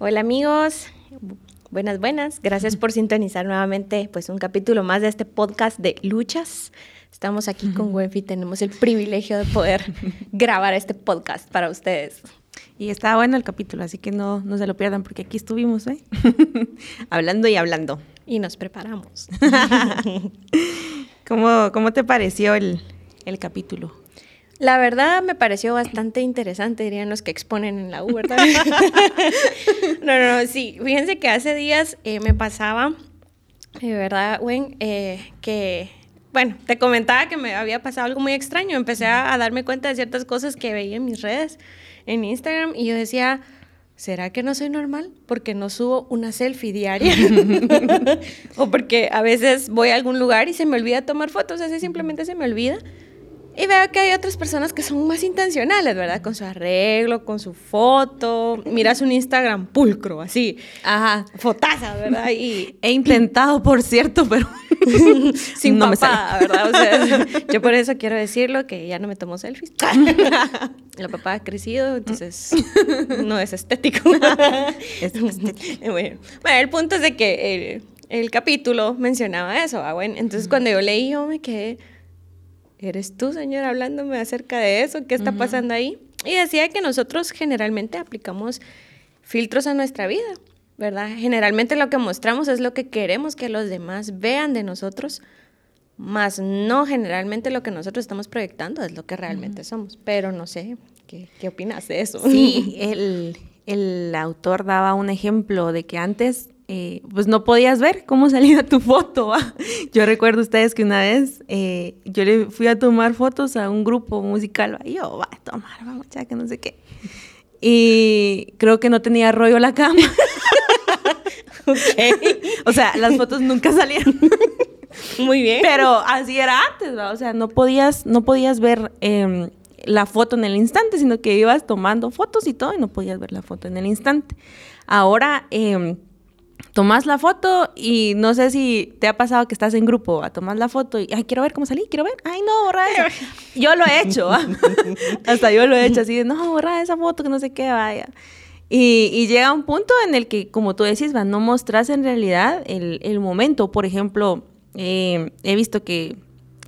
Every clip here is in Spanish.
Hola amigos, buenas, buenas. Gracias por sintonizar nuevamente pues un capítulo más de este podcast de luchas. Estamos aquí con Wenfi, tenemos el privilegio de poder grabar este podcast para ustedes. Y está bueno el capítulo, así que no, no se lo pierdan porque aquí estuvimos, ¿eh? hablando y hablando. Y nos preparamos. ¿Cómo, ¿Cómo te pareció el, el capítulo? La verdad me pareció bastante interesante, dirían los que exponen en la U, ¿verdad? no, no, no, sí. Fíjense que hace días eh, me pasaba, de verdad, Gwen, eh, que, bueno, te comentaba que me había pasado algo muy extraño. Empecé a, darme cuenta de ciertas cosas que veía en mis redes, en Instagram, y yo decía, ¿será que no soy normal? Porque no subo una selfie diaria. o porque a veces voy a algún lugar y se me olvida tomar fotos, así simplemente se me olvida. Y veo que hay otras personas que son más intencionales, ¿verdad? Con su arreglo, con su foto. Miras un Instagram pulcro, así. Ajá. Fotaza, ¿verdad? Y he intentado, por cierto, pero sin no papá, ¿verdad? O sea, yo por eso quiero decirlo que ya no me tomo selfies. La papá ha crecido, entonces no es estético. es estético. Bueno, el punto es de que el, el capítulo mencionaba eso, ¿ah? bueno, entonces cuando yo leí yo me quedé ¿eres tú, Señor, hablándome acerca de eso? ¿Qué está pasando ahí? Y decía que nosotros generalmente aplicamos filtros a nuestra vida, ¿verdad? Generalmente lo que mostramos es lo que queremos que los demás vean de nosotros, más no generalmente lo que nosotros estamos proyectando es lo que realmente somos. Pero no sé, ¿qué, ¿qué, opinas de eso? Sí, el, el autor daba un ejemplo de que antes eh, pues no podías ver cómo salía tu foto. Yo recuerdo ustedes que una vez eh, yo le fui a tomar fotos a un grupo musical, y yo, va a tomar, vamos, ya que no sé qué. Y creo que no tenía rollo la cama. O sea, las fotos nunca salían. Muy bien. Pero así era antes, ¿va? O sea, no podías, no podías ver em, la foto en el instante, sino que ibas tomando fotos y todo y no podías ver la foto en el instante. Ahora... Eh, tomas la foto y no sé si te ha pasado que estás en grupo, a tomar la foto y, ay, quiero ver cómo salí, quiero ver, ay, no, borra eso. yo lo he hecho, hasta yo lo he hecho así de, no, borra esa foto, que no sé qué, vaya. Y, llega un punto en el que, como tú decís, va, no mostras en realidad el, momento. Por ejemplo, eh, he visto que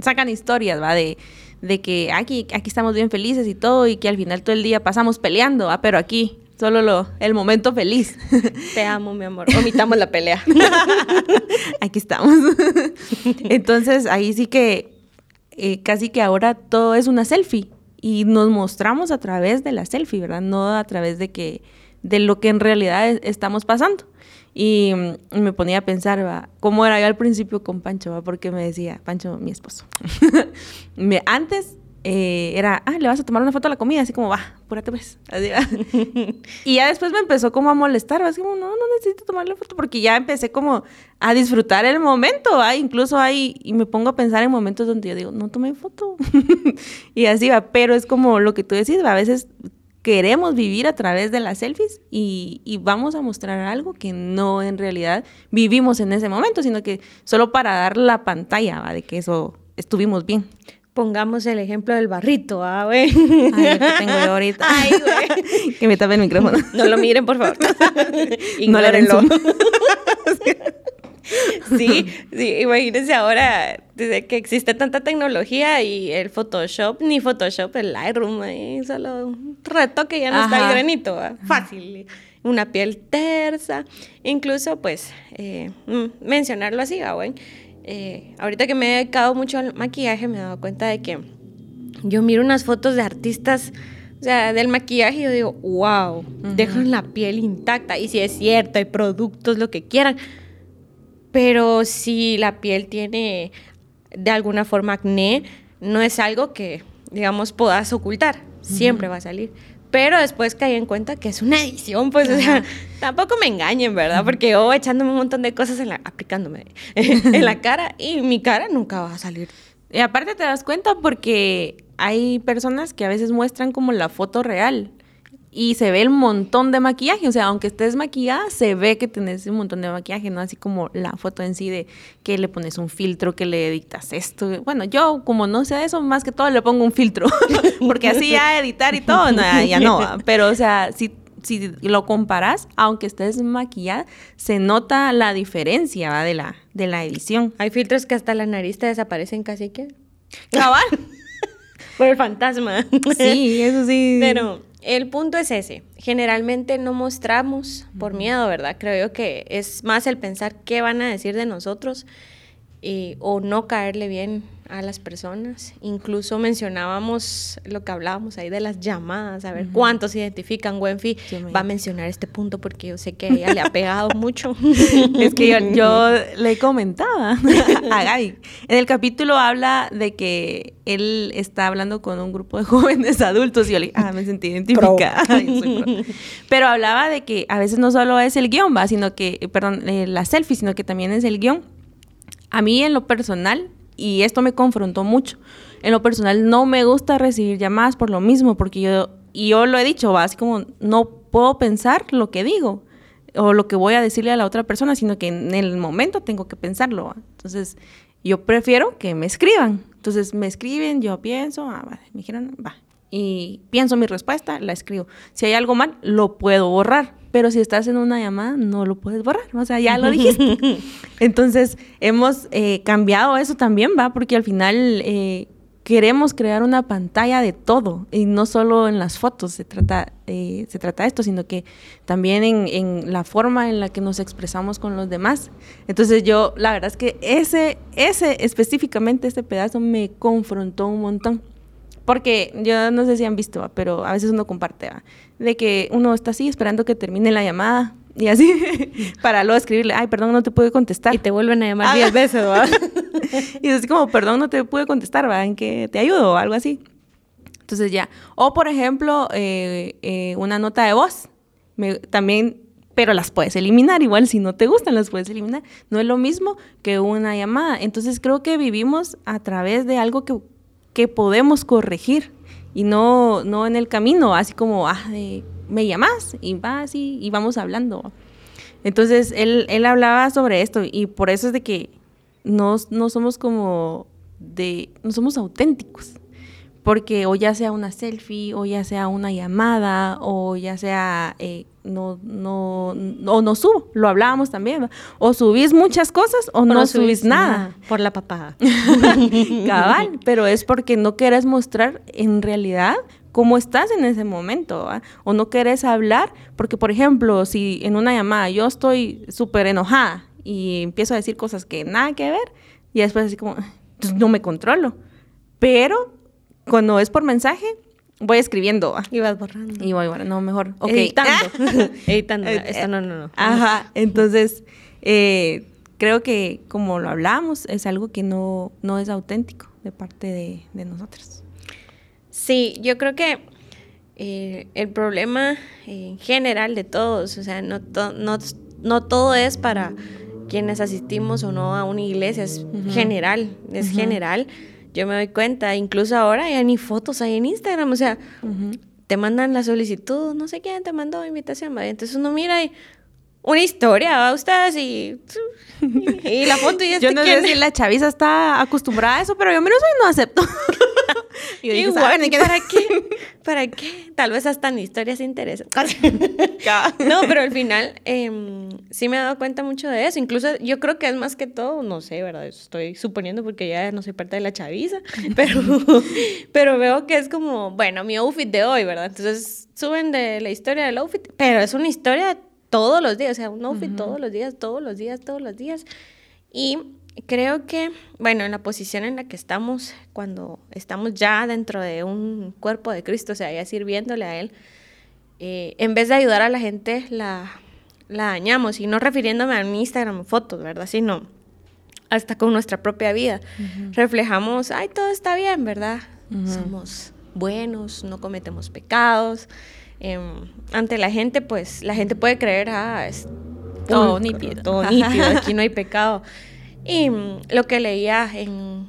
sacan historias, va, de, de que aquí, aquí estamos bien felices y todo, y que al final todo el día pasamos peleando, ¿va? pero aquí Solo lo, el momento feliz. Te amo, mi amor. Omitamos la pelea. Aquí estamos. Entonces, ahí sí que eh, casi que ahora todo es una selfie y nos mostramos a través de la selfie, ¿verdad? No a través de que de lo que en realidad estamos pasando. Y mm, me ponía a pensar, ¿va? ¿cómo era yo al principio con Pancho? ¿va? Porque me decía, Pancho, mi esposo. antes eh, era, ah, le vas a tomar una foto a la comida, así como, va, apúrate pues. y ya después me empezó como a molestar, así como, no, no necesito tomarle foto, porque ya empecé como a disfrutar el momento, ¿va? incluso ahí, y me pongo a pensar en momentos donde yo digo, no tomé foto. y así va, pero es como lo que tú decís, a veces queremos vivir a través de las selfies y, y, vamos a mostrar algo que no en realidad vivimos en ese momento, sino que solo para dar la pantalla ¿va? de que eso estuvimos bien pongamos el ejemplo del barrito, ah, güey. Ay, que tengo yo ahorita. Ay, güey. que me tape el micrófono. No lo miren, por favor. no le den sí, sí, imagínense ahora, desde que existe tanta tecnología y el Photoshop, ni Photoshop, el Lightroom, ahí solo un retoque ya no está el granito, fácil. Una piel tersa, incluso, pues, eh, mm, mencionarlo así, ah, güey eh, ahorita que me he dedicado mucho al maquillaje, me he dado cuenta de que yo miro unas fotos de artistas, o sea, del maquillaje y yo digo, wow, dejan la piel intacta. Y si es cierto, hay productos, lo que quieran. Pero si la piel tiene de alguna forma acné, no es algo que, digamos, puedas ocultar. Siempre va a salir. Pero después caí en cuenta que es una edición, pues, o sea, tampoco me engañen, ¿verdad? Porque yo echándome un montón de cosas en la, aplicándome en la cara y mi cara nunca va a salir. Y aparte te das cuenta porque hay personas que a veces muestran como la foto real y se ve el montón de maquillaje, o sea, aunque estés maquillada, se ve que tenés un montón de maquillaje, ¿no? Así como la foto en sí de que le pones un filtro, que le editas esto. Bueno, yo como no sé eso, más que todo le pongo un filtro, porque así ya editar y todo, ya no, pero o sea, sí, si lo comparas, aunque estés maquillada, se nota la diferencia ¿va? de la, de la edición. Hay filtros que hasta la nariz te desaparecen casi que. Cabal. Por el fantasma. Sí, eso sí. Pero el punto es ese. Generalmente no mostramos por miedo, ¿verdad? Creo yo que es más el pensar qué van a decir de nosotros y, o no caerle bien a las personas. Incluso mencionábamos lo que hablábamos ahí de las llamadas, a ver cuántos identifican. Wenfi va a mencionar este punto porque yo sé que a ella le ha pegado mucho. es que yo, le comentaba a Gaby. En el capítulo habla de que él está hablando con un grupo de jóvenes adultos y yo le ah, me sentí identificada. Pero hablaba de que a veces no solo es el guion, va, sino que, perdón, eh, la selfie, sino que también es el guion. A mí en lo personal y esto me confrontó mucho. En lo personal no me gusta recibir llamadas por lo mismo, porque yo, y yo lo he dicho, así como no puedo pensar lo que digo o lo que voy a decirle a la otra persona, sino que en el momento tengo que pensarlo. Entonces, yo prefiero que me escriban. Entonces, me escriben, yo pienso, ah, vale, me dijeron, va. Y pienso mi respuesta, la escribo. Si hay algo mal, lo puedo borrar pero si estás en una llamada no lo puedes borrar, o sea, ya lo dijiste. Entonces, hemos eh, cambiado eso también, ¿va? Porque al final eh, queremos crear una pantalla de todo, y no solo en las fotos se trata, eh, se trata esto, sino que también en, en, la forma en la que nos expresamos con los demás. Entonces yo, la verdad es que ese, ese específicamente, este pedazo me confrontó un montón. Porque yo no sé si han visto, pero a veces uno comparte, de que uno está así esperando que termine la llamada y así para luego escribirle, ay, perdón, no te pude contestar. Y te vuelven a llamar 10 veces, ¿va? y es así como, perdón, no te pude contestar, ¿va? En que te ayudo o algo así. Entonces ya. O por ejemplo, eh, eh, una nota de voz. también, pero las puedes eliminar. Igual si no te gustan, las puedes eliminar. No es lo mismo que una llamada. Entonces creo que vivimos a través de algo que que podemos corregir y no, no en el camino, así como, ah, me llamas y va así y vamos hablando. Entonces, él, él hablaba sobre esto y por eso es de que no, no somos como de, no somos auténticos porque o ya sea una selfie, o ya sea una llamada, o ya sea, eh, no, no, o no subo, lo hablábamos también, o subís muchas cosas o, no, subís, nada. Por la papada. Cabal, pero es porque no quieres mostrar en realidad cómo estás en ese momento, o no querés hablar, porque por ejemplo, si en una llamada yo estoy súper enojada y empiezo a decir cosas que nada que ver, y después así como, pues, no me controlo, pero cuando es por mensaje, voy escribiendo. Y vas borrando. Y voy borrando, no, mejor. Editando. Editando. Eh, Esto no, no, no. Ajá, entonces eh, creo que como lo hablamos, es algo que no, no es auténtico de parte de, de nosotros. Sí, yo creo que eh, el problema en general de todos, o sea, no, no, no todo es para quienes asistimos o no a una iglesia, es general, es general yo me doy cuenta, incluso ahora ya ni fotos hay en Instagram, o sea, te mandan la solicitud, no sé quién te mandó invitación, ¿vale? entonces uno mira y una historia, ¿va? Ustedes y, y la foto y este Yo no sé si la chaviza está acostumbrada a eso, pero yo menos hoy no acepto. y digo, ¿para qué? ¿Para qué? Tal vez hasta en historias interesan. no, pero al final eh, sí me he dado cuenta mucho de eso. Incluso yo creo que es más que todo, no sé, ¿verdad? Estoy suponiendo porque ya no soy parte de la chaviza, pero, pero veo que es como, bueno, mi outfit de hoy, ¿verdad? Entonces suben de la historia del outfit, pero es una historia todos los días, o sea, un outfit todos los días, todos los días, todos los días. Y creo que, bueno, en la posición en la que estamos, cuando estamos ya dentro de un cuerpo de Cristo, o sea, ya sirviéndole a Él, eh, en vez de ayudar a la gente, la, la dañamos. Y no refiriéndome a mi Instagram fotos, ¿verdad? Sino hasta con nuestra propia vida. Reflejamos, ay, todo está bien, ¿verdad? Somos buenos, no cometemos pecados. Em, ante la gente, pues la gente puede creer, ah, es todo nítido, todo nítido, aquí no hay pecado. Y mm, lo que leía en,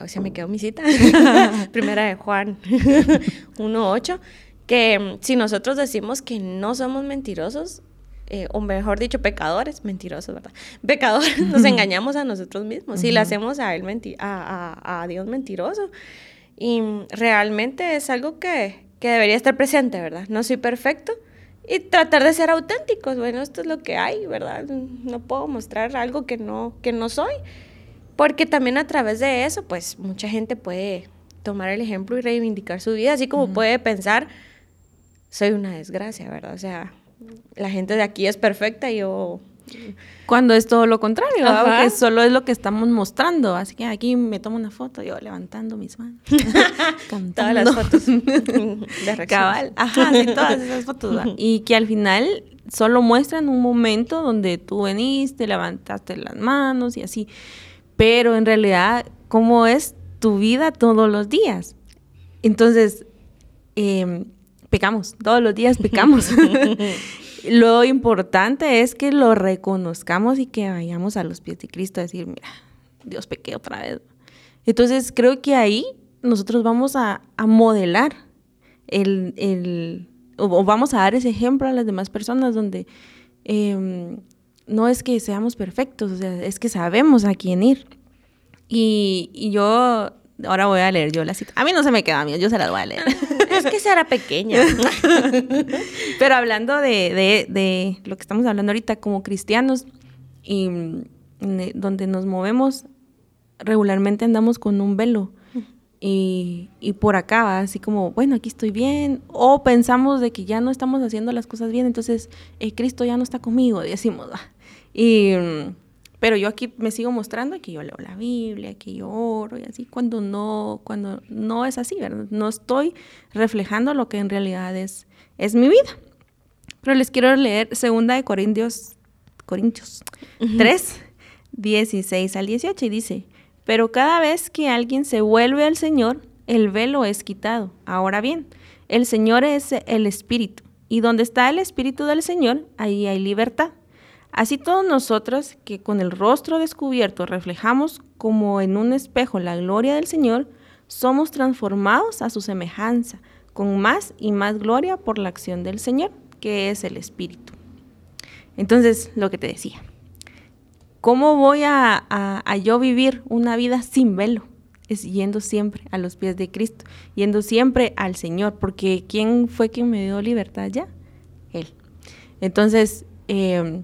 o sea, me quedó mi cita, primera de Juan 1.8, que mm, si nosotros decimos que no somos mentirosos, eh, o mejor dicho, pecadores, mentirosos, ¿verdad? Pecadores, nos engañamos a nosotros mismos, si le hacemos a, él a, a Dios mentiroso. Y mm, realmente es algo que, que debería estar presente, ¿verdad? No soy perfecto y tratar de ser auténticos. Bueno, esto es lo que hay, ¿verdad? No puedo mostrar algo que no, que no soy. Porque también a través de eso, pues mucha gente puede tomar el ejemplo y reivindicar su vida, así como puede pensar, soy una desgracia, ¿verdad? O sea, la gente de aquí es perfecta y yo cuando es todo lo contrario, que solo es lo que estamos mostrando. Así que aquí me tomo una foto, yo levantando mis manos, Todas las fotos de Cabal, ajá, sí, todas esas fotos. Y que al final solo muestran un momento donde tú veniste, levantaste las manos y así. Pero en realidad, ¿cómo es tu vida todos los días? Entonces, eh, pecamos, todos los días pecamos. Lo importante es que lo reconozcamos y que vayamos a los pies de Cristo a decir, mira, Dios pequé otra vez. Entonces creo que ahí nosotros vamos a, modelar el, o vamos a dar ese ejemplo a las demás personas donde em, no es que seamos perfectos, o sea, es que sabemos a quién ir. Y yo Ahora voy a leer yo la cita. A mí no se me queda, mía, yo se la voy a leer. es que será pequeña. Pero hablando de, de, lo que estamos hablando ahorita como cristianos y mm, donde nos movemos, regularmente andamos con un velo. Y, y, por acá va así como, bueno, aquí estoy bien, o pensamos de que ya no estamos haciendo las cosas bien, entonces eh, Cristo ya no está conmigo, decimos. Y mm, pero yo aquí me sigo mostrando que yo leo la Biblia, que yo oro y así, cuando no, cuando no es así, ¿verdad? No estoy reflejando lo que en realidad es, es mi vida. Pero les quiero leer segunda de Corintios, Corintios 3, 16 al 18 y dice, pero cada vez que alguien se vuelve al Señor, el velo es quitado. Ahora bien, el Señor es el Espíritu, y donde está el Espíritu del Señor, ahí hay libertad. Así todos nosotros, que con el rostro descubierto reflejamos como en un espejo la gloria del Señor, somos transformados a su semejanza, con más y más gloria por la acción del Señor, que es el Espíritu. Entonces, lo que te decía, ¿cómo voy a, yo vivir una vida sin velo? Es yendo siempre a los pies de Cristo, yendo siempre al Señor, porque ¿quién fue quien me dio libertad ya? Él. Entonces, eh,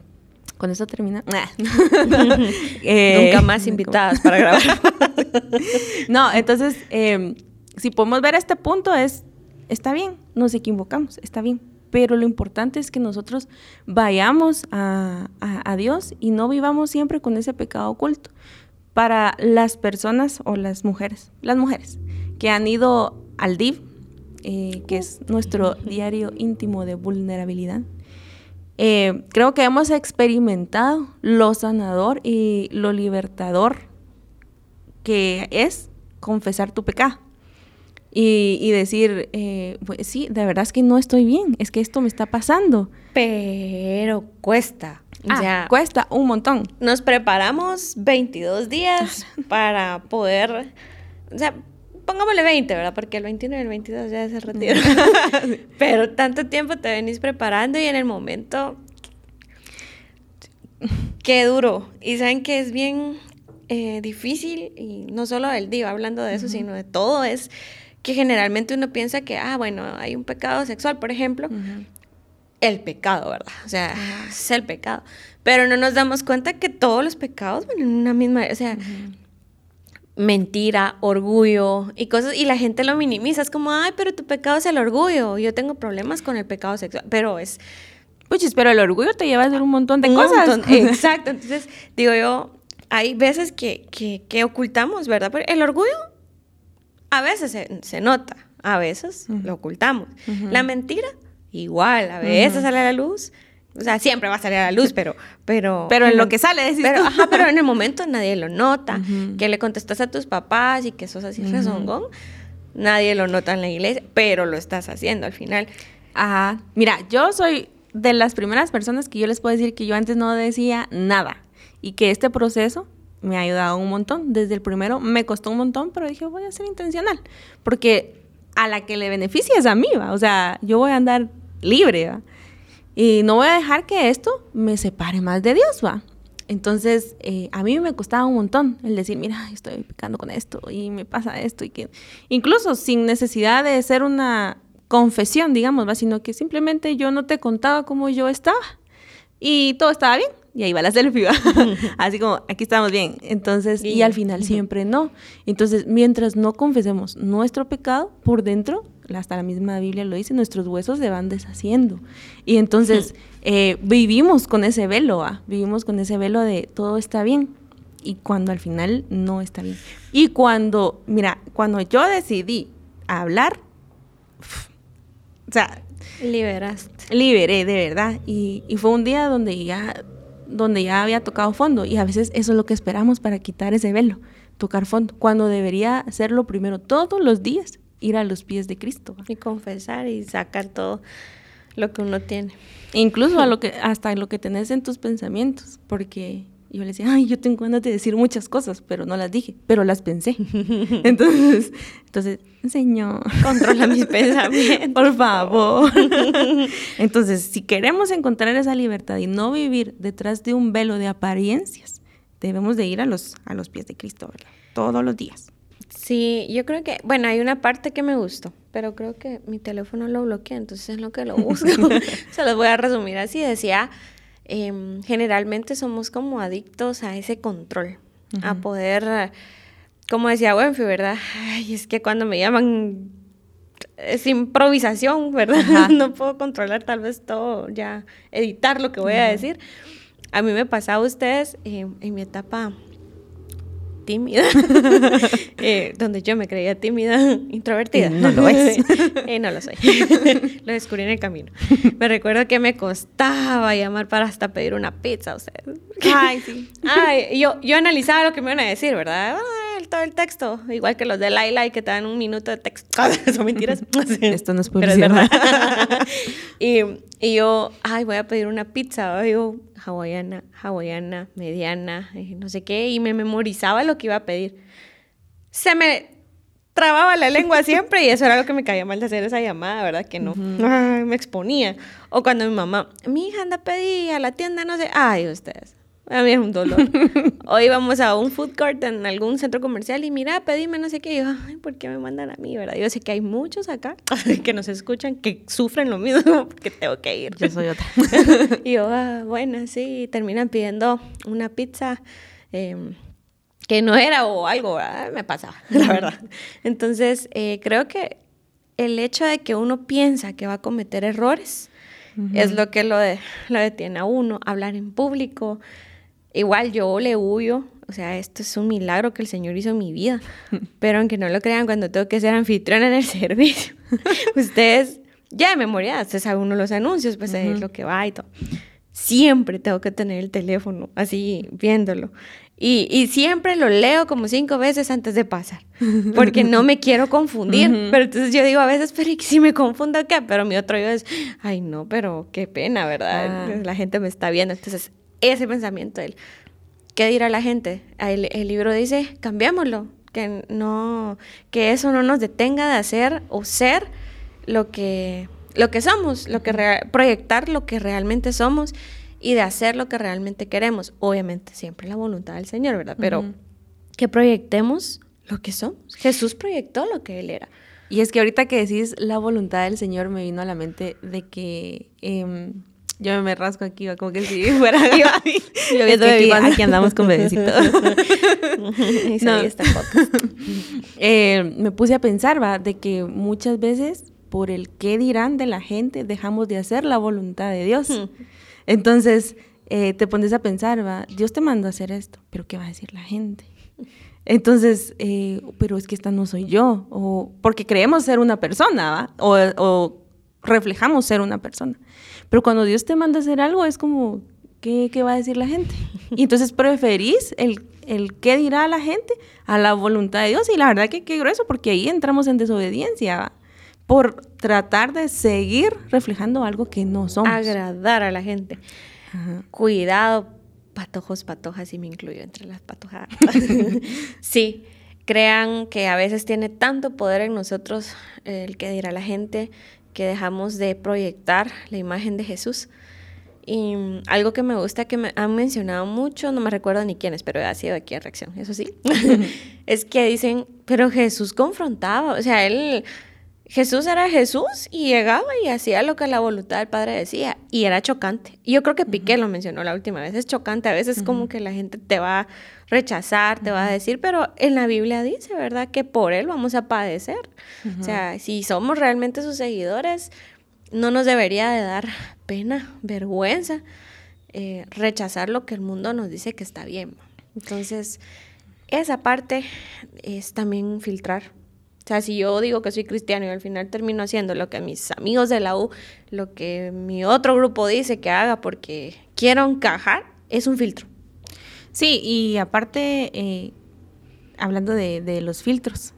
con eso termina. Eh, Nunca más invitadas para grabar. no, entonces, em, si podemos ver este punto, es, está bien, nos equivocamos, está bien. Pero lo importante es que nosotros vayamos a, Dios y no vivamos siempre con ese pecado oculto. Para las personas o las mujeres, las mujeres que han ido al DIV, eh, que es nuestro diario íntimo de vulnerabilidad, eh, creo que hemos experimentado lo sanador y lo libertador que es confesar tu pecado. Y, decir, eh, pues sí, de verdad es que no estoy bien, es que esto me está pasando. Pero cuesta. Ah, cuesta un montón. Nos preparamos 22 días para poder, o sea, pongámosle 20, ¿verdad? Porque el 21 y el 22 ya se retira. Pero tanto tiempo te venís preparando y en el momento... Qué duro. Y saben que es bien eh, difícil, y no solo del diva hablando de eso, sino de todo, es que generalmente uno piensa que, ah, bueno, hay un pecado sexual, por ejemplo. El pecado, ¿verdad? O sea, es el pecado. Pero no nos damos cuenta que todos los pecados van en una misma, o sea, mentira, orgullo y cosas, y la gente lo minimiza, es como, ay, pero tu pecado es el orgullo, yo tengo problemas con el pecado sexual, pero es... Puchis, pero el orgullo te lleva a hacer un montón de cosas. exacto, entonces digo yo, hay veces que, que, ocultamos, ¿verdad? Pero el orgullo a veces se, nota, a veces lo ocultamos. La mentira, igual, a veces sale a la luz, o sea, siempre va a salir a la luz, pero... Pero, pero en lo que sale, decís pero, Ajá, pero en el momento nadie lo nota. Que le contestas a tus papás y que sos así rezongón, nadie lo nota en la iglesia, pero lo estás haciendo al final. Ajá. Mira, yo soy de las primeras personas que yo les puedo decir que yo antes no decía nada y que este proceso me ha ayudado un montón. Desde el primero me costó un montón, pero dije, voy a ser intencional, porque a la que le beneficia es a mí, ¿va? O sea, yo voy a andar libre, ¿va? Y no voy a dejar que esto me separe más de Dios, va. Entonces, eh, a mí me costaba un montón el decir, mira, estoy pecando con esto y me pasa esto y que incluso sin necesidad de ser una confesión, digamos, ¿va? sino que simplemente yo no te contaba cómo yo estaba y todo estaba bien. Y ahí va la selfie, ¿va? así como, aquí estamos bien. Entonces, y al final siempre no. Entonces, mientras no confesemos nuestro pecado, por dentro, hasta la misma Biblia lo dice, nuestros huesos se van deshaciendo. Y entonces eh, vivimos con ese velo, ¿va? vivimos con ese velo de todo está bien. Y cuando al final no está bien. Y cuando, mira, cuando yo decidí hablar, o sea... Liberaste. Liberé, de verdad. Y, y fue un día donde ya, donde ya había tocado fondo. Y a veces eso es lo que esperamos para quitar ese velo, tocar fondo. Cuando debería hacerlo primero todos los días, ir a los pies de Cristo. Y confesar y sacar todo lo que uno tiene. incluso a lo que, hasta lo que tenés en tus pensamientos, porque yo le decía, ay, yo tengo ganas de decir muchas cosas, pero no las dije, pero las pensé. entonces, entonces, Señor, controla mis pensamientos. Por favor. entonces, si queremos encontrar esa libertad y no vivir detrás de un velo de apariencias, debemos de ir a los, a los pies de Cristo, ¿verdad? Todos los días. Sí, yo creo que, bueno, hay una parte que me gustó, pero creo que mi teléfono lo bloquea, entonces es lo que lo busco. Se los voy a resumir así. Decía, Em, generalmente somos como adictos a ese control, a poder, como decía Wenfi, ¿verdad? Ay, es que cuando me llaman es improvisación, ¿verdad? no puedo controlar tal vez todo, ya editar lo que voy a decir. A mí me pasaba a ustedes em, en mi etapa tímida, eh, donde yo me creía tímida, introvertida. No lo es. eh, no lo soy. lo descubrí en el camino. Me recuerdo que me costaba llamar para hasta pedir una pizza, o sea. Ay, sí. Ay, yo, yo analizaba lo que me iban a decir, ¿verdad? Todo el texto, igual que los de Laila y que te dan un minuto de texto. Son mentiras. Esto no es publicidad. y, y yo, ay, voy a pedir una pizza. Yo, hawaiana, hawaiana, mediana, no sé qué, y me memorizaba lo que iba a pedir. Se me trababa la lengua siempre y eso era lo que me caía mal de hacer esa llamada, ¿verdad? Que no, me exponía. O cuando mi mamá, mi hija anda a pedir a la tienda, no sé, ay, ustedes. A mí es un dolor. o íbamos a un food court en algún centro comercial y mira, pedime no sé qué. Y yo, ay, ¿por qué me mandan a mí, verdad? Yo sé que hay muchos acá que nos escuchan que sufren lo mismo porque tengo que ir. Yo soy otra. y yo, ah, bueno, sí, terminan pidiendo una pizza. Em, que no era o algo, me pasaba, la verdad. Entonces, eh, creo que el hecho de que uno piensa que va a cometer errores es lo que lo, de, lo detiene a uno, hablar en público, Igual yo le huyo, o sea, esto es un milagro que el Señor hizo en mi vida, pero aunque no lo crean, cuando tengo que ser anfitriona en el servicio, ustedes ya de memoria, ustedes saben uno los anuncios, pues es lo que va y todo. Siempre tengo que tener el teléfono así viéndolo. Y, y, siempre lo leo como cinco veces antes de pasar, porque no me quiero confundir. Pero entonces yo digo a veces, pero ¿y si me confundo qué? Pero mi otro yo es, ay no, pero qué pena, ¿verdad? Ah. La gente me está viendo. Entonces ese pensamiento, él, ¿qué dirá la gente? El, el libro dice, cambiémoslo, que, no, que eso no nos detenga de hacer o ser lo que, lo que somos, lo que proyectar lo que realmente somos y de hacer lo que realmente queremos. Obviamente, siempre la voluntad del Señor, ¿verdad? Pero que proyectemos lo que somos. Jesús proyectó lo que Él era. Y es que ahorita que decís la voluntad del Señor me vino a la mente de que em, yo me rasco aquí, como que si fuera yo, yo viendo aquí, aquí andamos con bebecito. no. eh, me puse a pensar, va, de que muchas veces por el qué dirán de la gente dejamos de hacer la voluntad de Dios. Hmm. Entonces eh, te pones a pensar, va, Dios te mandó a hacer esto, pero ¿qué va a decir la gente? Entonces, eh, pero es que esta no soy yo, o porque creemos ser una persona, ¿va? O, o reflejamos ser una persona. Pero cuando Dios te manda a hacer algo, es como, ¿qué, qué va a decir la gente? Y entonces preferís el, el qué dirá la gente a la voluntad de Dios. Y la verdad que qué grueso, porque ahí entramos en desobediencia por tratar de seguir reflejando algo que no somos. Agradar a la gente. Cuidado, patojos, patojas, y me incluyo entre las patojas. sí, crean que a veces tiene tanto poder en nosotros el que dirá la gente que dejamos de proyectar la imagen de Jesús. Y mm, algo que me gusta que me han mencionado mucho, no me recuerdo ni quiénes, pero ha sido aquí en reacción, eso sí, es que dicen, pero Jesús confrontaba, o sea, él Jesús era Jesús y llegaba y hacía lo que la voluntad del Padre decía. Y era chocante. Yo creo que Piqué lo mencionó la última vez. Es chocante. A veces como que la gente te va a rechazar, te va a decir, pero en la Biblia dice, ¿verdad? Que por Él vamos a padecer. O sea, si somos realmente sus seguidores, no nos debería de dar pena, vergüenza, eh, rechazar lo que el mundo nos dice que está bien. Entonces, esa parte es también filtrar o sea, si yo digo que soy cristiano y al final termino haciendo lo que mis amigos de la U, lo que mi otro grupo dice que haga porque quiero encajar, es un filtro. Sí, y aparte, eh, hablando de, de, los filtros,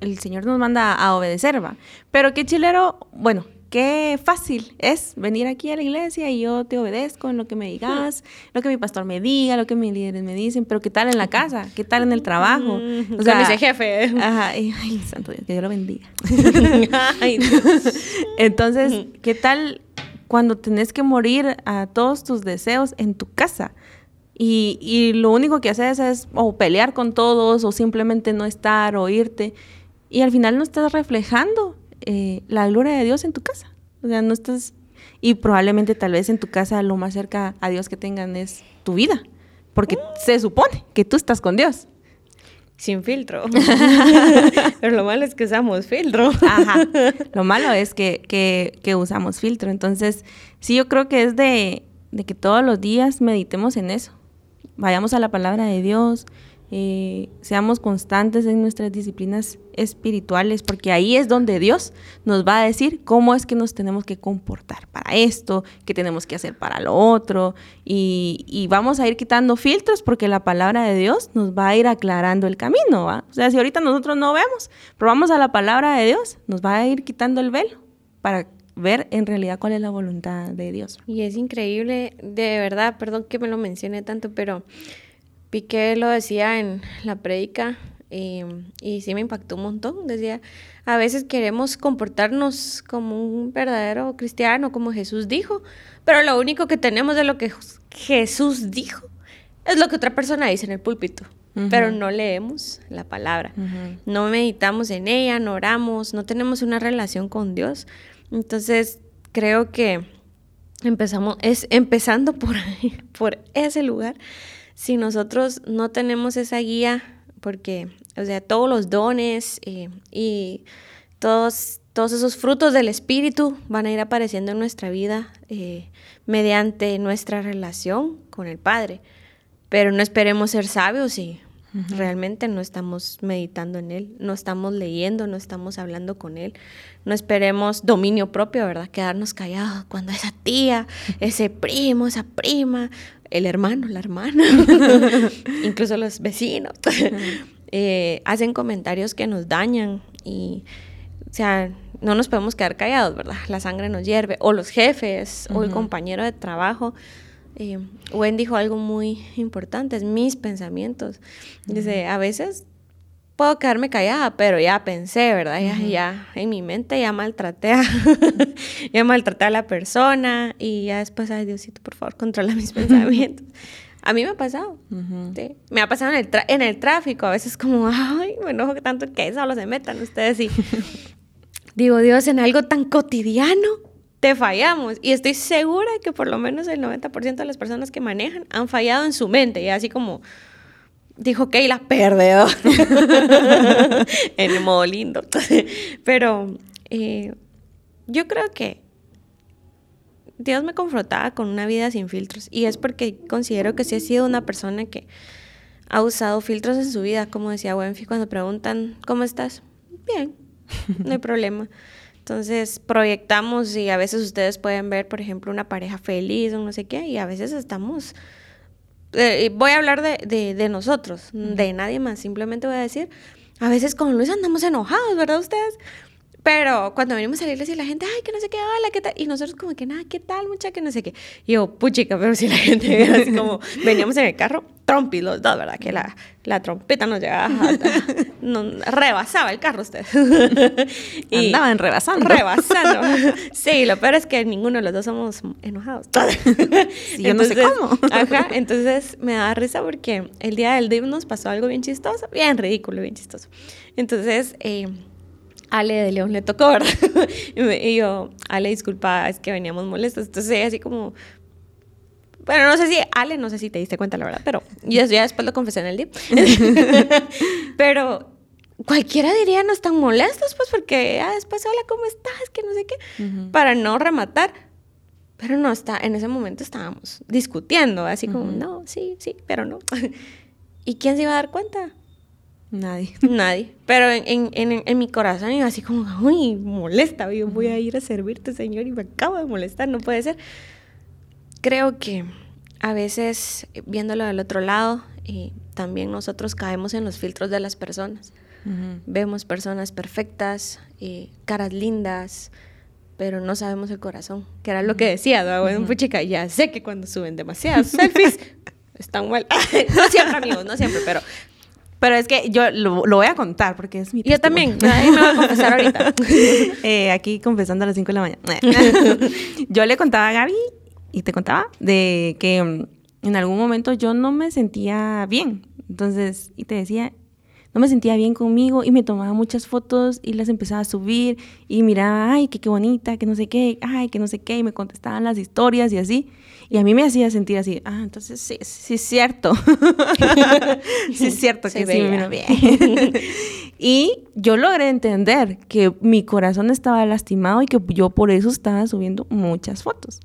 el Señor nos manda a obedecer, va. Pero qué chilero, bueno, qué fácil es venir aquí a la iglesia y yo te obedezco en lo que me digas, lo que mi pastor me diga, lo que mis líderes me dicen, pero ¿qué tal en la casa? ¿Qué tal en el trabajo? O sea, dice jefe. Ajá, ay, santo Dios, que Dios lo bendiga. Entonces, ¿qué tal cuando tenés que morir a todos tus deseos en tu casa? Y, y lo único que haces es o pelear con todos o simplemente no estar o irte. Y al final no estás reflejando eh, la gloria de Dios en tu casa. O sea, no estás... Y probablemente tal vez en tu casa lo más cerca a Dios que tengan es tu vida. Porque se supone que tú estás con Dios. Sin filtro. Pero lo malo es que usamos filtro. Ajá. Lo malo es que, que, usamos filtro. Entonces, sí, yo creo que es de, de que todos los días meditemos en eso. Vayamos a la palabra de Dios, eh, seamos constantes en nuestras disciplinas espirituales, porque ahí es donde Dios nos va a decir cómo es que nos tenemos que comportar para esto, qué tenemos que hacer para lo otro, y, vamos a ir quitando filtros porque la palabra de Dios nos va a ir aclarando el camino. O sea, si ahorita nosotros no vemos, pero vamos a la palabra de Dios, nos va a ir quitando el velo para ver en realidad cuál es la voluntad de Dios. Y es increíble, de verdad, perdón que me lo mencione tanto, pero Piqué lo decía en la prédica em, y sí me impactó un montón. Decía, a veces queremos comportarnos como un verdadero cristiano, como Jesús dijo, pero lo único que tenemos de lo que Jesús dijo es lo que otra persona dice en el púlpito. Pero no leemos la palabra, no meditamos en ella, no oramos, no tenemos una relación con Dios. Entonces, creo que empezamos, es empezando por, por ese lugar, si nosotros no tenemos esa guía, porque, o sea, todos los dones eh, y todos, todos esos frutos del Espíritu van a ir apareciendo en nuestra vida eh, mediante nuestra relación con el Padre. Pero no esperemos ser sabios y realmente no estamos meditando en Él, no estamos leyendo, no estamos hablando con Él. No esperemos dominio propio, ¿verdad? Quedarnos callados cuando esa tía, ese primo, esa prima el hermano, la hermana, incluso los vecinos, eh, hacen comentarios que nos dañan y, o sea, no nos podemos quedar callados, ¿verdad? La sangre nos hierve, o los jefes, o el compañero de trabajo. Eh, Wen dijo algo muy importante, es mis pensamientos. Dice, a veces puedo quedarme callada, pero ya pensé, ¿verdad? Ya, ya en mi mente ya maltraté a, ya maltraté a la persona y ya después, ay Diosito, por favor, controla mis pensamientos. A mí me ha pasado, ¿sí? Me ha pasado en el, en el tráfico, a veces como, ay, me enojo que tanto que solo se metan ustedes y digo, Dios, en algo tan cotidiano te fallamos. Y estoy segura que por lo menos el 90% de las personas que manejan han fallado en su mente, y así como dijo, ok, la perdió. en modo lindo. Pero eh, yo creo que Dios me confrontaba con una vida sin filtros. Y es porque considero que sí he sido una persona que ha usado filtros en su vida. Como decía Wenfi, cuando preguntan, ¿cómo estás? Bien, no hay problema. Entonces proyectamos y a veces ustedes pueden ver, por ejemplo, una pareja feliz o no sé qué, y a veces estamos eh, voy a hablar de, de, nosotros, de nadie más, simplemente voy a decir, a veces con Luis andamos enojados, ¿verdad ustedes? Pero cuando venimos a la iglesia la gente, ay, que no sé qué, hola, ¿qué tal? Y nosotros como que, nada, ¿qué tal, mucha? Que no sé qué. Y yo, puchica, pero si la gente así como, veníamos en el carro, trompis los dos, ¿verdad? Que la, la trompeta nos llevaba, no, rebasaba el carro usted. y Andaban rebasando. Rebasando. sí, lo peor es que ninguno de los dos somos enojados. yo no sé cómo. ajá, entonces me da risa porque el día del DIV nos pasó algo bien chistoso, bien ridículo, bien chistoso. Entonces, eh, Ale de León le tocó, ¿verdad? y yo, Ale, disculpa, es que veníamos molestos. Entonces, así como, bueno, no sé si, Ale, no sé si te diste cuenta, la verdad, pero yo ya después lo confesé en el día. pero cualquiera diría no están molestos, pues porque ah, después, hola, ¿cómo estás? Que no sé qué, para no rematar. Pero no, está, en ese momento estábamos discutiendo, así como, no, sí, sí, pero no. ¿Y quién se iba a dar cuenta? Nadie. Nadie. Pero en, en, en, mi corazón iba así como, uy, molesta, yo voy a ir a servirte, Señor, y me acabo de molestar, no puede ser. Creo que a veces, viéndolo del otro lado, y también nosotros caemos en los filtros de las personas. Vemos personas perfectas, y caras lindas, pero no sabemos el corazón, que era lo que decía, ¿no? bueno, pues chica, ya sé que cuando suben demasiados selfies están mal. no siempre, amigos, no siempre, pero pero es que yo lo, voy a contar porque es mi Yo también, ahí me voy a confesar ahorita. Eh, aquí confesando a las 5 de la mañana. yo le contaba a Gaby y te contaba de que mm, en algún momento yo no me sentía bien. Entonces, y te decía, no me sentía bien conmigo y me tomaba muchas fotos y las empezaba a subir y miraba, ay, que qué bonita, que no sé qué, ay, que no sé qué, y me contestaban las historias y así. Y a mí me hacía sentir así, ah, entonces sí, sí es cierto. sí es cierto que sí me vino bien. y yo logré entender que mi corazón estaba lastimado y que yo por eso estaba subiendo muchas fotos.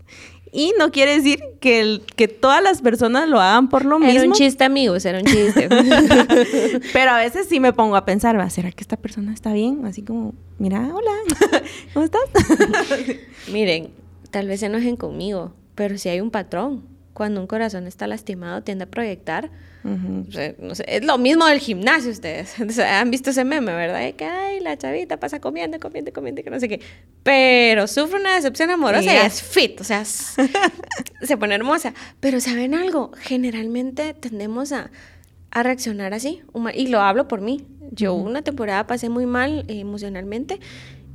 Y no quiere decir que, el, que todas las personas lo hagan por lo mismo. Era un chiste, amigos, era un chiste. Pero a veces sí me pongo a pensar, ¿será que esta persona está bien? Así como, mira, hola, ¿cómo estás? Miren, tal vez se enojen conmigo, pero si hay un patrón. Cuando un corazón está lastimado, tiende a proyectar es lo mismo del gimnasio ustedes. han visto ese meme, ¿verdad? que, ay, la chavita pasa comiendo, comiendo, comiendo, que no sé qué. Pero sufre una decepción amorosa y es fit, o sea, se pone hermosa. Pero ¿saben algo? Generalmente tendemos a, a reaccionar así. Y lo hablo por mí. Yo una temporada pasé muy mal emocionalmente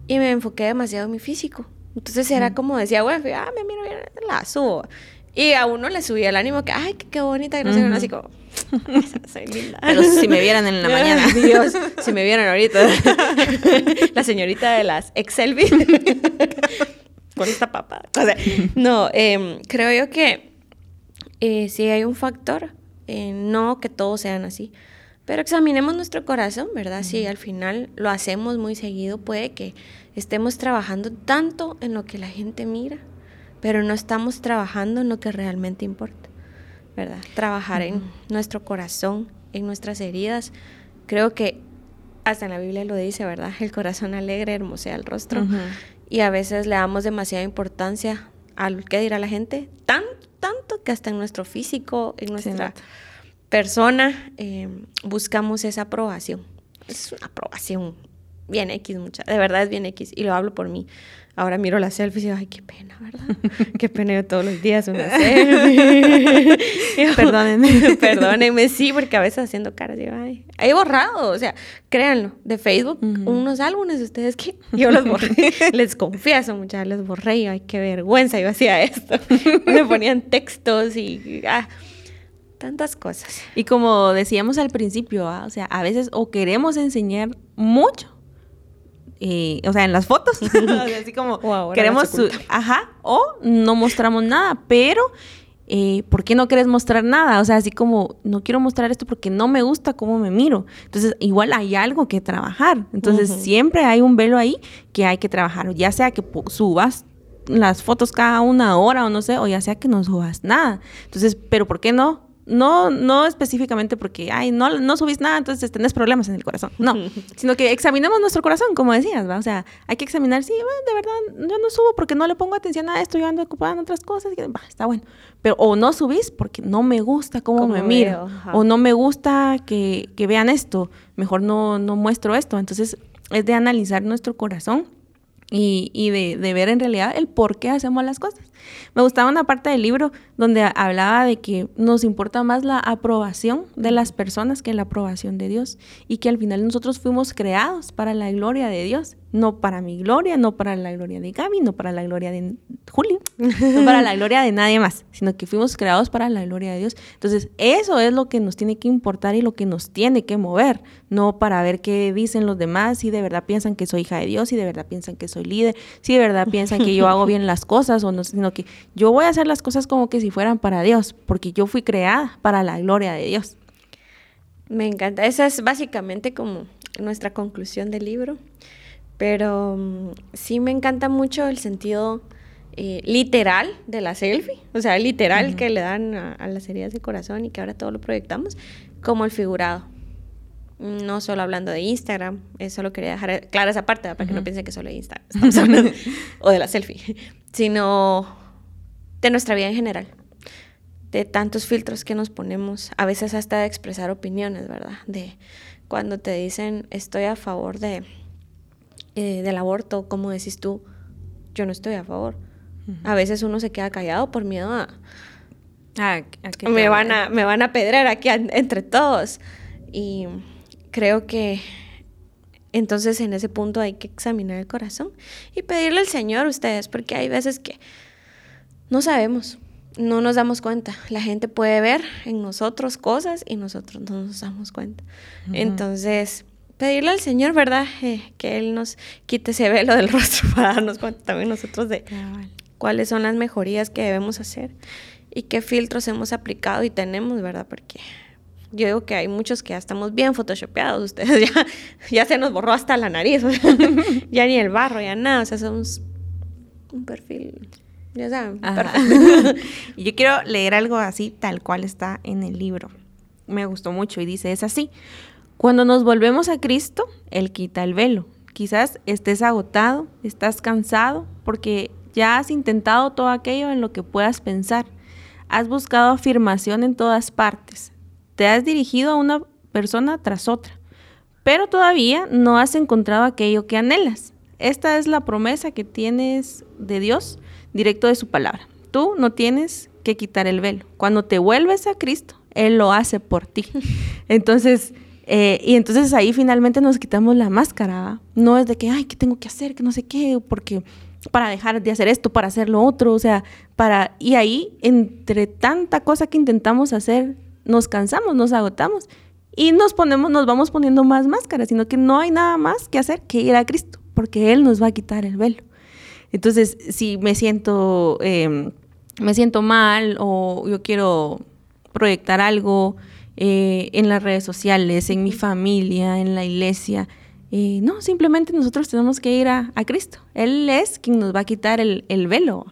y me enfoqué demasiado en mi físico. Entonces era como decía, güey, ah, me miro bien, la subo. Y a uno le subía el ánimo que, ay, qué, bonita, que no sé, así como, soy linda. Pero si me vieran en la mañana. Dios, si me vieran ahorita. la señorita de las Excel con esta papa. O sea, no, em, creo yo que eh, sí hay un factor, eh, no que todos sean así, pero examinemos nuestro corazón, ¿verdad? Si al final lo hacemos muy seguido, puede que estemos trabajando tanto en lo que la gente mira pero no estamos trabajando en lo que realmente importa, ¿verdad? Trabajar en nuestro corazón, en nuestras heridas. Creo que hasta en la Biblia lo dice, ¿verdad? El corazón alegre hermosea el rostro. Y a veces le damos demasiada importancia al que dirá la gente, tan, tanto que hasta en nuestro físico, en nuestra persona, eh, buscamos esa aprobación. Es una aprobación bien X, mucha, de verdad es bien X, y lo hablo por mí. Ahora miro las selfies y digo, ay, qué pena, ¿verdad? qué pena yo todos los días una selfie. Perdónenme. Perdónenme, sí, porque a veces haciendo caras digo, ay, he borrado, o sea, créanlo, de Facebook, unos álbumes de ustedes que yo los borré. les confieso, muchas les borré y ay, qué vergüenza, yo hacía esto. Me ponían textos y... Ah, tantas cosas. Y como decíamos al principio, ¿ah? o sea, a veces o queremos enseñar mucho eh, o sea, en las fotos, así como queremos, su, ajá, o no mostramos nada, pero eh, ¿por qué no quieres mostrar nada? O sea, así como no quiero mostrar esto porque no me gusta cómo me miro. Entonces, igual hay algo que trabajar. Entonces, siempre hay un velo ahí que hay que trabajar, ya sea que subas las fotos cada una hora o no sé, o ya sea que no subas nada. Entonces, pero ¿por qué no? No, no específicamente porque, ay, no, no subís nada, entonces tenés problemas en el corazón. No, sino que examinemos nuestro corazón, como decías, ¿va? O sea, hay que examinar, sí, de verdad, yo no subo porque no le pongo atención a esto, yo ando ocupada en otras cosas, y, está bueno. Pero o no subís porque no me gusta cómo, me miro, o no me gusta que, que vean esto, mejor no, no muestro esto. Entonces, es de analizar nuestro corazón y, y de, de, ver en realidad el por qué hacemos las cosas. Me gustaba una parte del libro donde hablaba de que nos importa más la aprobación de las personas que la aprobación de Dios y que al final nosotros fuimos creados para la gloria de Dios, no para mi gloria, no para la gloria de Gaby, no para la gloria de Julio, no para la gloria de nadie más, sino que fuimos creados para la gloria de Dios. Entonces, eso es lo que nos tiene que importar y lo que nos tiene que mover, no para ver qué dicen los demás, si de verdad piensan que soy hija de Dios, si de verdad piensan que soy líder, si de verdad piensan que yo hago bien las cosas o no, sino que yo voy a hacer las cosas como que si fueran para Dios, porque yo fui creada para la gloria de Dios. Me encanta. Esa es básicamente como nuestra conclusión del libro. Pero mm, sí me encanta mucho el sentido eh, literal de la selfie, o sea, literal que le dan a, las heridas de corazón y que ahora todo lo proyectamos, como el figurado. No solo hablando de Instagram, eso lo quería dejar clara esa parte, para que no piensen que solo de Instagram o de la selfie, sino de nuestra vida en general de tantos filtros que nos ponemos, a veces hasta de expresar opiniones, ¿verdad? De cuando te dicen estoy a favor de eh, del aborto, como decís tú, yo no estoy a favor. A veces uno se queda callado por miedo a, me van a me van a aquí entre todos y creo que entonces en ese punto hay que examinar el corazón y pedirle al Señor ustedes porque hay veces que no sabemos no nos damos cuenta. La gente puede ver en nosotros cosas y nosotros no nos damos cuenta. Entonces, pedirle al Señor, ¿verdad? Eh, que Él nos quite ese velo del rostro para darnos cuenta también nosotros de cuáles son las mejorías que debemos hacer y qué filtros hemos aplicado y tenemos, ¿verdad? Porque yo digo que hay muchos que ya estamos bien photoshopeados, ustedes ya, ya se nos borró hasta la nariz, ya ni el barro, ya nada, o sea, somos un perfil ya saben. y yo quiero leer algo así, tal cual está en el libro. Me gustó mucho y dice, es así. Cuando nos volvemos a Cristo, Él quita el velo. Quizás estés agotado, estás cansado, porque ya has intentado todo aquello en lo que puedas pensar. Has buscado afirmación en todas partes. Te has dirigido a una persona tras otra, pero todavía no has encontrado aquello que anhelas. Esta es la promesa que tienes de Dios directo de su palabra. Tú no tienes que quitar el velo. Cuando te vuelves a Cristo, Él lo hace por ti. Entonces, eh, y entonces ahí finalmente nos quitamos la máscara. No es de que, ay, ¿qué tengo que hacer? Que no sé qué, porque para dejar de hacer esto, para hacer lo otro, o sea, para... Y ahí, entre tanta cosa que intentamos hacer, nos cansamos, nos agotamos y nos ponemos, nos vamos poniendo más máscaras, sino que no hay nada más que hacer que ir a Cristo, porque Él nos va a quitar el velo. Entonces, si me siento, em, me siento mal o yo quiero proyectar algo eh, en las redes sociales, en mi familia, en la iglesia, eh, no, simplemente nosotros tenemos que ir a, Cristo. Él es quien nos va a quitar el, el velo.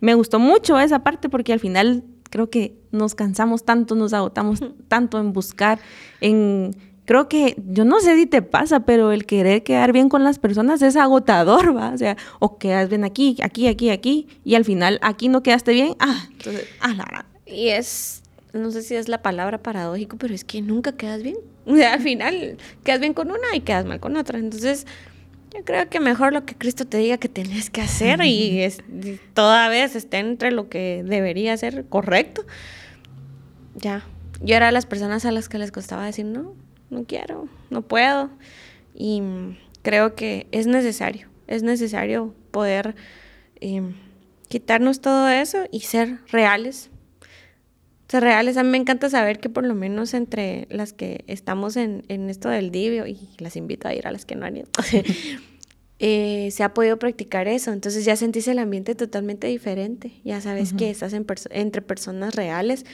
Me gustó mucho esa parte porque al final creo que nos cansamos tanto, nos agotamos tanto en buscar, en creo que, yo no sé si te pasa, pero el querer quedar bien con las personas es agotador, ¿va? O sea, o quedas bien aquí, aquí, aquí, aquí, y al final aquí no quedaste bien, ah, entonces, ah, la verdad. Y es, no sé si es la palabra paradójico, pero es que nunca quedas bien. O sea, al final quedas bien con una y quedas mal con otra. Entonces, yo creo que mejor lo que Cristo te diga que tenés que hacer y, es, toda vez esté entre lo que debería ser correcto. Ya. Yo era de las personas a las que les costaba decir no no quiero, no puedo. Y creo que es necesario, es necesario poder em, quitarnos todo eso y ser reales. Ser reales. A mí me encanta saber que por lo menos entre las que estamos en, esto del divio, y las invito a ir a las que no han ido, eh, se ha podido practicar eso. Entonces ya sentís el ambiente totalmente diferente. Ya sabes que estás entre personas reales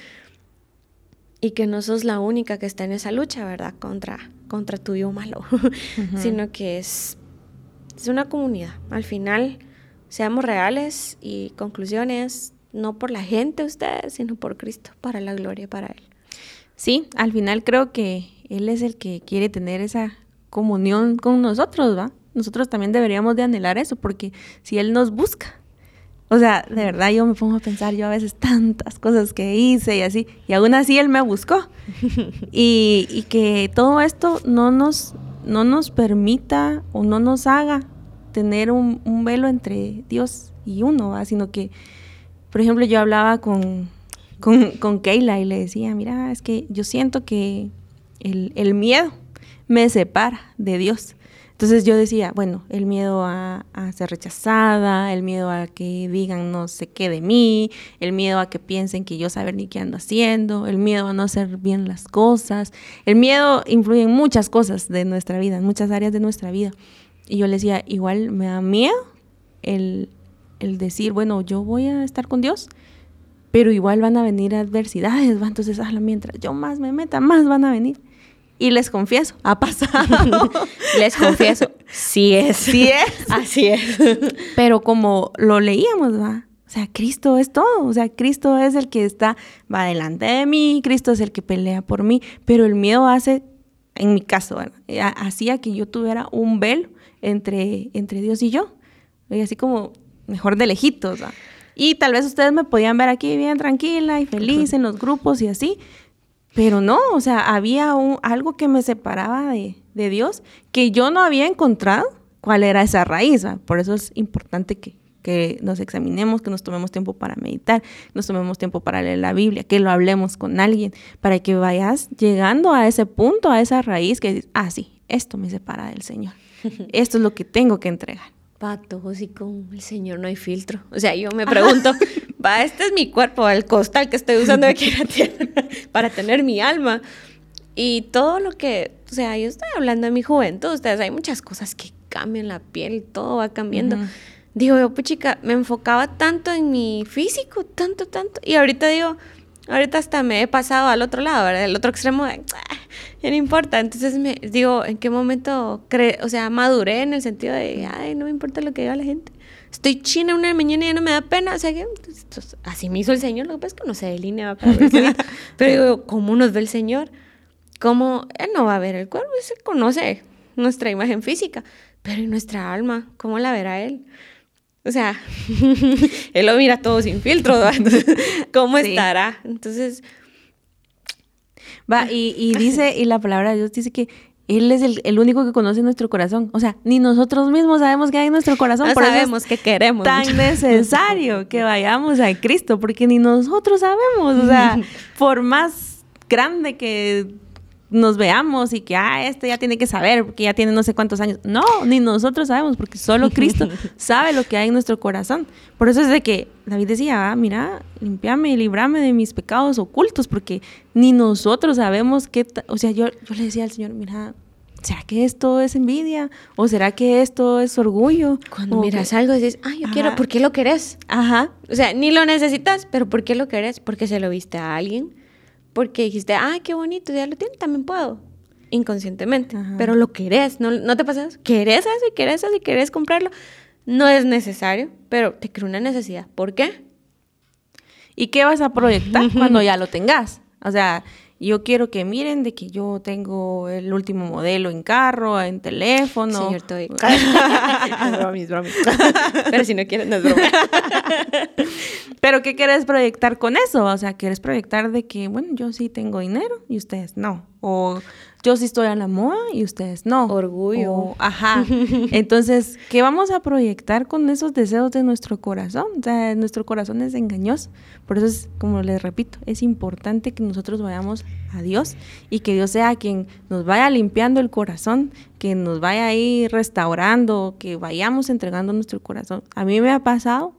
y que no sos la única que está en esa lucha, ¿verdad? Contra, contra tu yo malo, sino que es, es una comunidad. Al final, seamos reales y conclusiones, no por la gente ustedes, sino por Cristo, para la gloria, para Él. Sí, al final creo que Él es el que quiere tener esa comunión con nosotros, ¿va? Nosotros también deberíamos de anhelar eso, porque si Él nos busca, o sea, de verdad yo me pongo a pensar yo a veces tantas cosas que hice y así, y aún así él me buscó. y, que todo esto no nos, no nos permita o no nos haga tener un, velo entre Dios y uno, sino que Por ejemplo, yo hablaba con, con, con Keila y le decía, mira, es que yo siento que el, el miedo me separa de Dios. Entonces yo decía, bueno, el miedo a, ser rechazada, el miedo a que digan no sé qué de mí, el miedo a que piensen que yo saber ni qué ando haciendo, el miedo a no hacer bien las cosas. El miedo influye en muchas cosas de nuestra vida, en muchas áreas de nuestra vida. Y yo le decía, igual me da miedo el, el decir, bueno, yo voy a estar con Dios, pero igual van a venir adversidades, ¿va? entonces, ah, mientras yo más me meta, más van a venir. Y les confieso, ha pasado. les confieso, sí es. Sí es. Así es. Pero como lo leíamos, va. O sea, Cristo es todo. O sea, Cristo es el que está, va delante de mí, Cristo es el que pelea por mí. Pero el miedo hace, en mi caso, hacía que yo tuviera un velo entre, entre Dios y yo. Y así como, mejor de lejitos, ¿va? Y tal vez ustedes me podían ver aquí bien tranquila y feliz en los grupos y así. Pero no, o sea, había un, algo que me separaba de, de, Dios que yo no había encontrado cuál era esa raíz. Por eso es importante que, que, nos examinemos, que nos tomemos tiempo para meditar, nos tomemos tiempo para leer la Biblia, que lo hablemos con alguien, para que vayas llegando a ese punto, a esa raíz que dices, ah, sí, esto me separa del Señor. Esto es lo que tengo que entregar. Pato, y con el Señor no hay filtro. O sea, yo me pregunto, va, este es mi cuerpo, el costal que estoy usando aquí en la tierra para tener mi alma. Y todo lo que, o sea, yo estoy hablando de mi juventud, ustedes, hay muchas cosas que cambian la piel, todo va cambiando. Digo yo, pues chica, me enfocaba tanto en mi físico, tanto, tanto. Y ahorita digo, ahorita hasta me he pasado al otro lado, ¿verdad? El otro extremo de, ah, ya no importa. Entonces me digo, ¿en qué momento, cre o sea, maduré en el sentido de, ay, no me importa lo que diga la gente? estoy china una mañana y ya no me da pena. O sea, que pues, así me hizo el Señor. Lo que pasa es que no se delinea Pero digo, ¿cómo nos ve el Señor? ¿Cómo? Él no va a ver el cuerpo, él conoce nuestra imagen física. Pero ¿y nuestra alma? ¿Cómo la verá Él? O sea, Él lo mira todo sin filtro. ¿Cómo estará? Entonces... Va, y, y dice, y la palabra de Dios dice que él es el, único que conoce nuestro corazón. O sea, ni nosotros mismos sabemos qué hay en nuestro corazón. No sabemos qué queremos. Tan necesario que vayamos a Cristo, porque ni nosotros sabemos. O sea, por más grande que nos veamos y que, ah, este ya tiene que saber porque ya tiene no sé cuántos años. No, ni nosotros sabemos porque solo Cristo sabe lo que hay en nuestro corazón. Por eso es de que David decía, ah, mira, limpiame y librame de mis pecados ocultos porque ni nosotros sabemos qué, o sea, yo, yo le decía al Señor, mira, ¿será que esto es envidia? ¿O será que esto es orgullo? Cuando miras algo dices, ah, yo quiero, ¿por qué lo querés? Ajá. O sea, ni lo necesitas, pero ¿por qué lo querés? Porque se lo viste a alguien porque dijiste, ay, qué bonito, ya lo tiene, también puedo. Inconscientemente. Pero lo querés, ¿no, ¿no te pasa eso? ¿Querés eso y querés eso y querés comprarlo? No es necesario, pero te crea una necesidad. ¿Por qué? ¿Y qué vas a proyectar cuando ya lo tengas? O sea, yo quiero que miren de que yo tengo el último modelo en carro, en teléfono. Señor, es Pero si no quieres, no es broma. Pero ¿qué quieres proyectar con eso? O sea, ¿quieres proyectar de que, bueno, yo sí tengo dinero y ustedes no? O yo sí estoy a la moda y ustedes no. Orgullo. ajá. Entonces, ¿qué vamos a proyectar con esos deseos de nuestro corazón? O sea, nuestro corazón es engañoso. Por eso es, como les repito, es importante que nosotros vayamos a Dios y que Dios sea quien nos vaya limpiando el corazón, que nos vaya ahí restaurando, que vayamos entregando nuestro corazón. A mí me ha pasado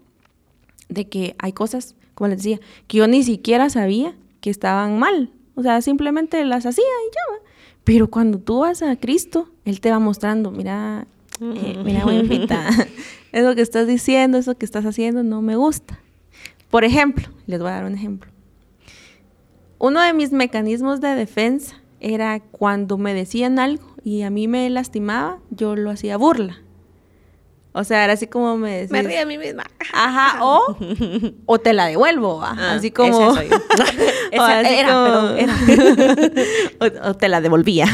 de que hay cosas, como les decía, que yo ni siquiera sabía que estaban mal. O sea, simplemente las hacía y ya. Pero cuando tú vas a Cristo, Él te va mostrando, mira, eh, mira, buenita, eso que estás diciendo, eso que estás haciendo, no me gusta. Por ejemplo, les voy a dar un ejemplo. Uno de mis mecanismos de defensa era cuando me decían algo y a mí me lastimaba, yo lo hacía burla. O sea, era así como me decías. Me río a mí misma. Ajá, o, o te la devuelvo, ah, así como. Esa era, era. o, te la devolvía.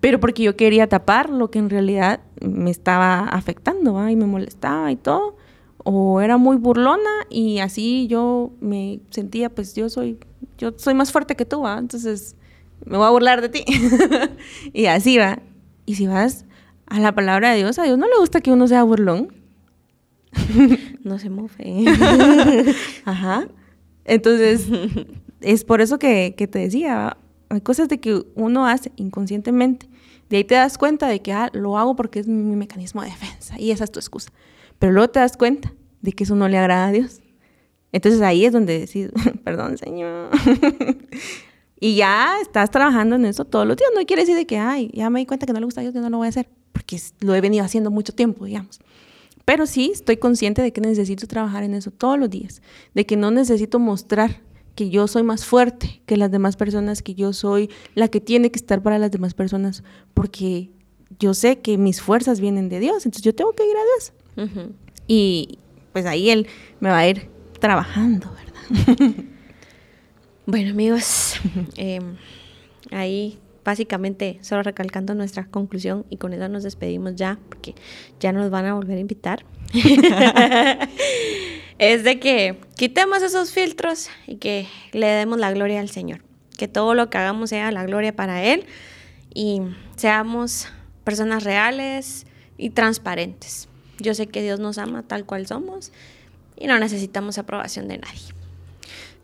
pero porque yo quería tapar lo que en realidad me estaba afectando, ¿va? Y me molestaba y todo. O era muy burlona y así yo me sentía, pues yo soy, yo soy más fuerte que tú, ¿va? Entonces me voy a burlar de ti. y así va. Y si vas a la palabra de Dios, a Dios no le gusta que uno sea burlón. no se mueve. Ajá. Entonces, es por eso que, que, te decía, hay cosas de que uno hace inconscientemente. De ahí te das cuenta de que ah, lo hago porque es mi mecanismo de defensa y esa es tu excusa. Pero luego te das cuenta de que eso no le agrada a Dios. Entonces ahí es donde decís, perdón, Señor. y ya estás trabajando en eso todos los días. No quiere decir de que, ay, ya me di cuenta que no le gusta a Dios, que no lo voy a hacer, porque lo he venido haciendo mucho tiempo, digamos. Pero sí estoy consciente de que necesito trabajar en eso todos los días, de que no necesito mostrar que yo soy más fuerte que las demás personas, que yo soy la que tiene que estar para las demás personas, porque yo sé que mis fuerzas vienen de Dios, entonces yo tengo que ir a Dios. Y pues ahí Él me va a ir trabajando, ¿verdad? bueno, amigos, em, ahí básicamente solo recalcando nuestra conclusión y con eso nos despedimos ya, porque ya nos van a volver a invitar. es de que quitemos esos filtros y que le demos la gloria al Señor. Que todo lo que hagamos sea la gloria para Él y seamos personas reales y transparentes. Yo sé que Dios nos ama tal cual somos y no necesitamos aprobación de nadie.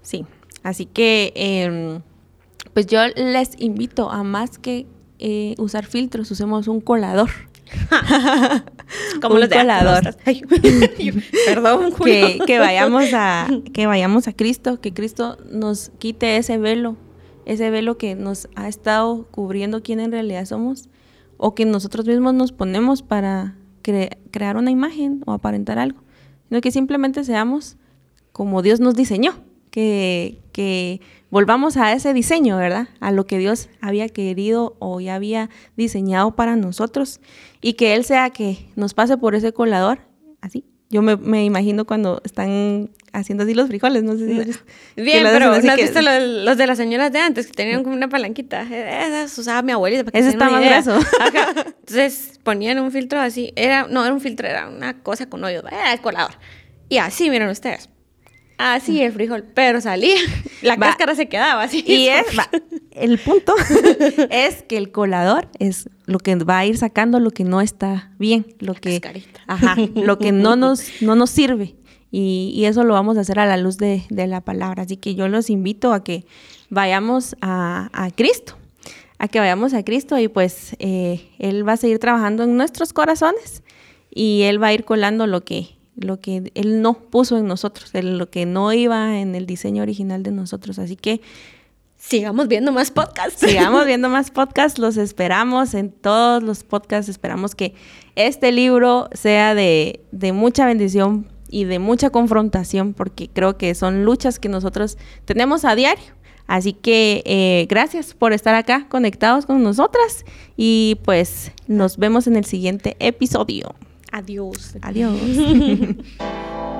Sí, así que em, pues yo les invito a más que eh, usar filtros, usemos un colador. Como un los de colador. Perdón, que, que, vayamos a que vayamos a Cristo, que Cristo nos quite ese velo, ese velo que nos ha estado cubriendo quién en realidad somos o que nosotros mismos nos ponemos para crear una imagen o aparentar algo sino que simplemente seamos como Dios nos diseñó, que, que volvamos a ese diseño, ¿verdad? A lo que Dios había querido o ya había diseñado para nosotros y que Él sea que nos pase por ese colador, así. Yo me, me imagino cuando están haciendo así los frijoles, no sé si... Bien, pero ¿no has visto los, de las señoras de antes que tenían como una palanquita? Esas usaba mi abuelita para que Ese está más grueso. Entonces ponían un filtro así, era, no era un filtro, era una cosa con hoyos, era el colador. Y así, miren ustedes. Así el frijol, pero salía, la cáscara se quedaba así. Y es, el punto es que el colador es lo que va a ir sacando lo que no está bien, lo que, ajá, lo que no nos, no nos sirve. Y, eso lo vamos a hacer a la luz de, la palabra. Así que yo los invito a que vayamos a, Cristo, a que vayamos a Cristo y pues eh, Él va a seguir trabajando en nuestros corazones y Él va a ir colando lo que, lo que Él no puso en nosotros, lo que no iba en el diseño original de nosotros. Así que sigamos viendo más podcasts. Sigamos viendo más podcasts, los esperamos en todos los podcasts. Esperamos que este libro sea de, de mucha bendición y de mucha confrontación porque creo que son luchas que nosotros tenemos a diario. Así que eh, gracias por estar acá conectados con nosotras y pues nos vemos en el siguiente episodio. Adiós. Adiós.